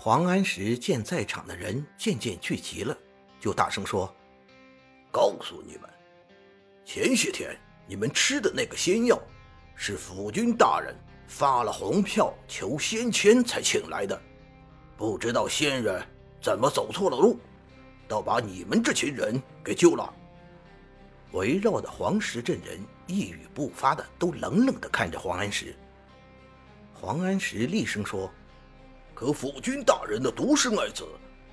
黄安石见在场的人渐渐聚集了，就大声说：“告诉你们，前些天你们吃的那个仙药，是府君大人发了红票求仙签才请来的。不知道仙人怎么走错了路，倒把你们这群人给救了。”围绕的黄石镇人一语不发的，都冷冷的看着黄安石。黄安石厉声说。可府君大人的独生爱子，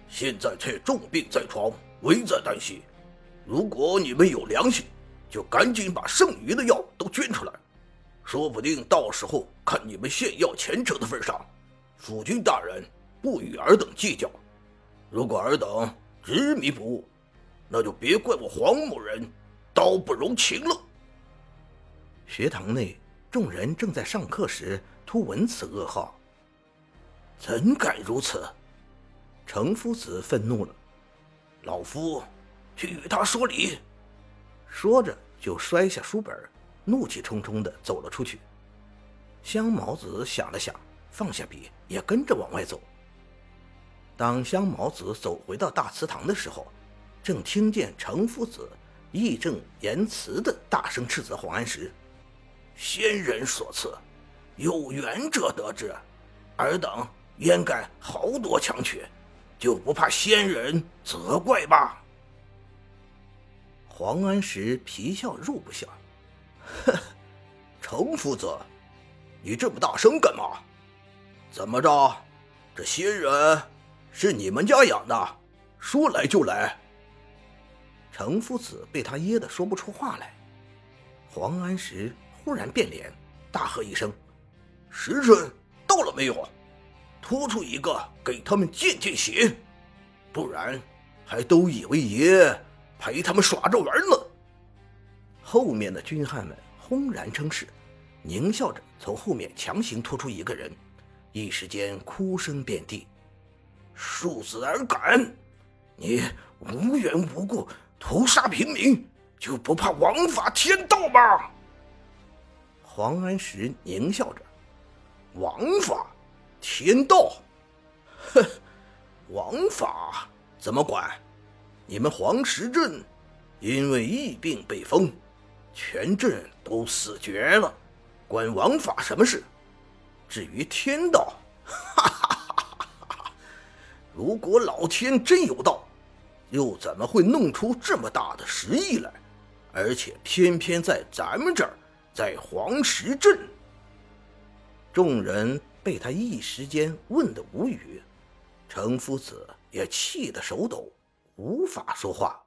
现在却重病在床，危在旦夕。如果你们有良心，就赶紧把剩余的药都捐出来，说不定到时候看你们献药虔诚的份上，府君大人不与尔等计较。如果尔等执迷不悟，那就别怪我黄某人刀不容情了。学堂内众人正在上课时，突闻此噩耗。怎敢如此！程夫子愤怒了，老夫去与他说理。说着就摔下书本，怒气冲冲地走了出去。香毛子想了想，放下笔，也跟着往外走。当香毛子走回到大祠堂的时候，正听见程夫子义正言辞地大声斥责黄安石：“先人所赐，有缘者得之，尔等。”焉敢豪夺强取，就不怕仙人责怪吧？黄安石皮笑肉不笑，哼，程夫子，你这么大声干嘛？怎么着？这仙人是你们家养的，说来就来？程夫子被他噎得说不出话来。黄安石忽然变脸，大喝一声：“时辰到了没有？”拖出一个给他们见见血，不然还都以为爷陪他们耍着玩呢。后面的军汉们轰然称是，狞笑着从后面强行拖出一个人，一时间哭声遍地。竖子而敢，你无缘无故屠杀平民，就不怕王法天道吗？黄安石狞笑着，王法。天道，哼，王法怎么管？你们黄石镇因为疫病被封，全镇都死绝了，关王法什么事？至于天道，哈哈哈哈哈哈！如果老天真有道，又怎么会弄出这么大的十亿来？而且偏偏在咱们这儿，在黄石镇，众人。被他一时间问得无语，程夫子也气得手抖，无法说话。